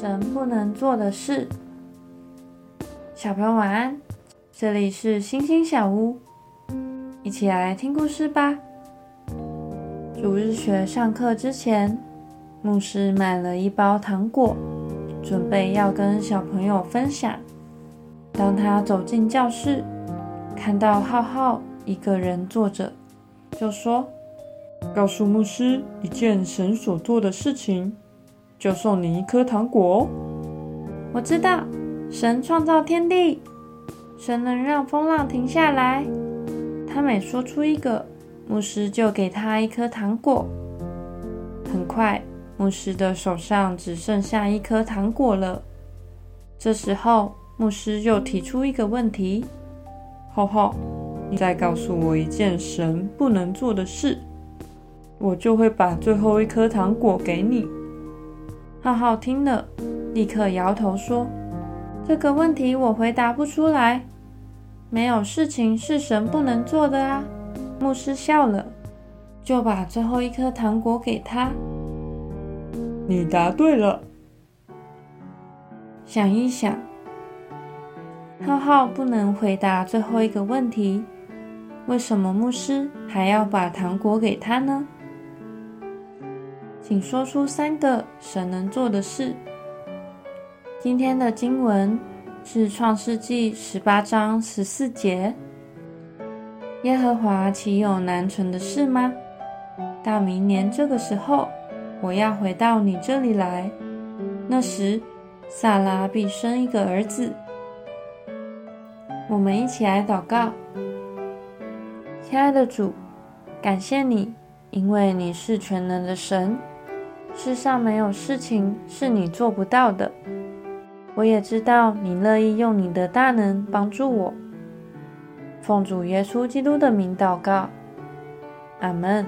神不能做的事。小朋友晚安，这里是星星小屋，一起来听故事吧。主日学上课之前，牧师买了一包糖果，准备要跟小朋友分享。当他走进教室，看到浩浩一个人坐着，就说：“告诉牧师一件神所做的事情。”就送你一颗糖果哦！我知道，神创造天地，神能让风浪停下来。他每说出一个，牧师就给他一颗糖果。很快，牧师的手上只剩下一颗糖果了。这时候，牧师又提出一个问题：“浩浩，你再告诉我一件神不能做的事，我就会把最后一颗糖果给你。”浩浩听了，立刻摇头说：“这个问题我回答不出来。没有事情是神不能做的啊。”牧师笑了，就把最后一颗糖果给他。你答对了。想一想，浩浩不能回答最后一个问题，为什么牧师还要把糖果给他呢？请说出三个神能做的事。今天的经文是创世纪十八章十四节。耶和华岂有难成的事吗？到明年这个时候，我要回到你这里来，那时萨拉必生一个儿子。我们一起来祷告，亲爱的主，感谢你，因为你是全能的神。世上没有事情是你做不到的。我也知道你乐意用你的大能帮助我。奉主耶稣基督的名祷告，阿门。